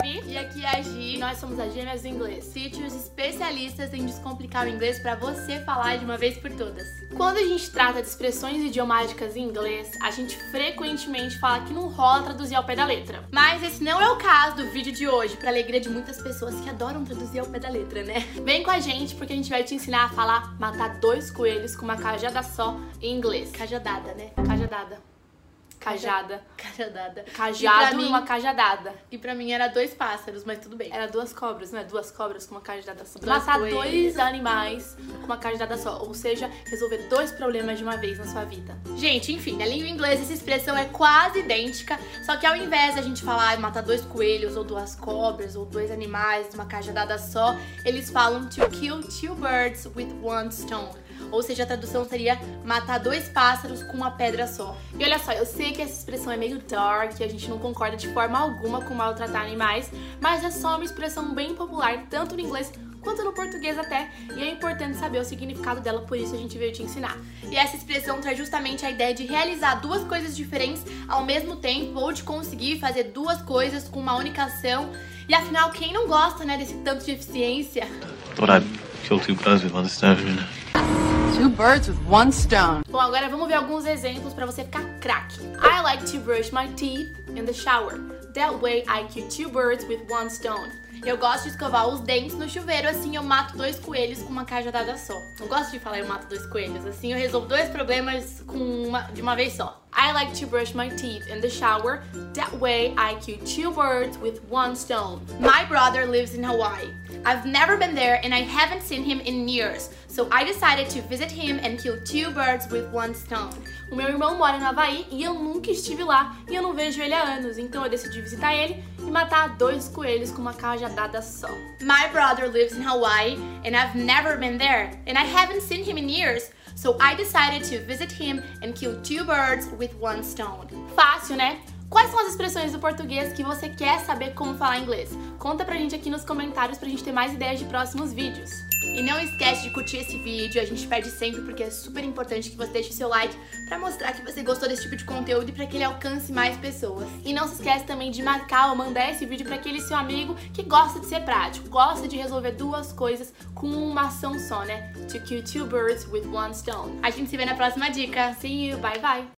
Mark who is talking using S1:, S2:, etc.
S1: Gabi.
S2: E aqui é a Gi.
S1: Nós somos as Gêmeas do Inglês.
S2: Teachers especialistas em descomplicar o inglês para você falar de uma vez por todas.
S1: Quando a gente trata de expressões idiomáticas em inglês, a gente frequentemente fala que não rola traduzir ao pé da letra.
S2: Mas esse não é o caso do vídeo de hoje, para alegria de muitas pessoas que adoram traduzir ao pé da letra, né?
S1: Vem com a gente porque a gente vai te ensinar a falar matar dois coelhos com uma cajada só em inglês.
S2: Cajadada, né?
S1: Cajadada. Cajada.
S2: Cajadada.
S1: Cajado e,
S2: mim,
S1: uma cajadada.
S2: E pra mim era dois pássaros, mas tudo bem.
S1: Era duas cobras, não é? Duas cobras com uma cajadada só.
S2: Dois
S1: Matar
S2: coelhos.
S1: dois animais com uma cajadada só. Ou seja, resolver dois problemas de uma vez na sua vida.
S2: Gente, enfim, na língua inglesa essa expressão é quase idêntica, só que ao invés da gente falar matar dois coelhos, ou duas cobras, ou dois animais numa cajadada só, eles falam to kill two birds with one stone. Ou seja, a tradução seria matar dois pássaros com uma pedra só.
S1: E olha só, eu sei que essa expressão é meio dark, a gente não concorda de forma alguma com maltratar animais, mas é só uma expressão bem popular, tanto no inglês quanto no português até, e é importante saber o significado dela, por isso a gente veio te ensinar.
S2: E essa expressão traz justamente a ideia de realizar duas coisas diferentes ao mesmo tempo, ou de conseguir fazer duas coisas com uma única ação. E afinal, quem não gosta, né, desse tanto de eficiência?
S3: Kill two birds with one stone.
S4: Two birds with one stone.
S1: Bom, agora vamos ver alguns exemplos pra você ficar craque. I like to brush my teeth in the shower. That way I kill two birds with one stone.
S2: Eu gosto de escovar os dentes no chuveiro, assim eu mato dois coelhos com uma cajadada só. Eu gosto de falar eu mato dois coelhos, assim eu resolvo dois problemas com uma, de uma vez só.
S1: I like to brush my teeth in the shower. That way I kill two birds with one stone.
S2: My brother lives in Hawaii. I've never been there and I haven't seen him in years, so I decided to visit him and kill two birds with one stone.
S1: O meu irmão mora no Havaí e eu nunca estive lá e eu não vejo ele há anos, então eu decidi visitar ele e matar dois coelhos com uma cajadada só.
S2: My brother lives in Hawaii and I've never been there and I haven't seen him in years, so I decided to visit him and kill two birds with one stone.
S1: Fácil, né? Quais são as expressões do português que você quer saber como falar inglês? Conta pra gente aqui nos comentários pra gente ter mais ideias de próximos vídeos.
S2: E não esquece de curtir esse vídeo, a gente pede sempre porque é super importante que você deixe o seu like pra mostrar que você gostou desse tipo de conteúdo e pra que ele alcance mais pessoas.
S1: E não se esquece também de marcar ou mandar esse vídeo pra aquele seu amigo que gosta de ser prático, gosta de resolver duas coisas com uma ação só, né? To kill two birds with one stone.
S2: A gente se vê na próxima dica.
S1: See you, bye bye!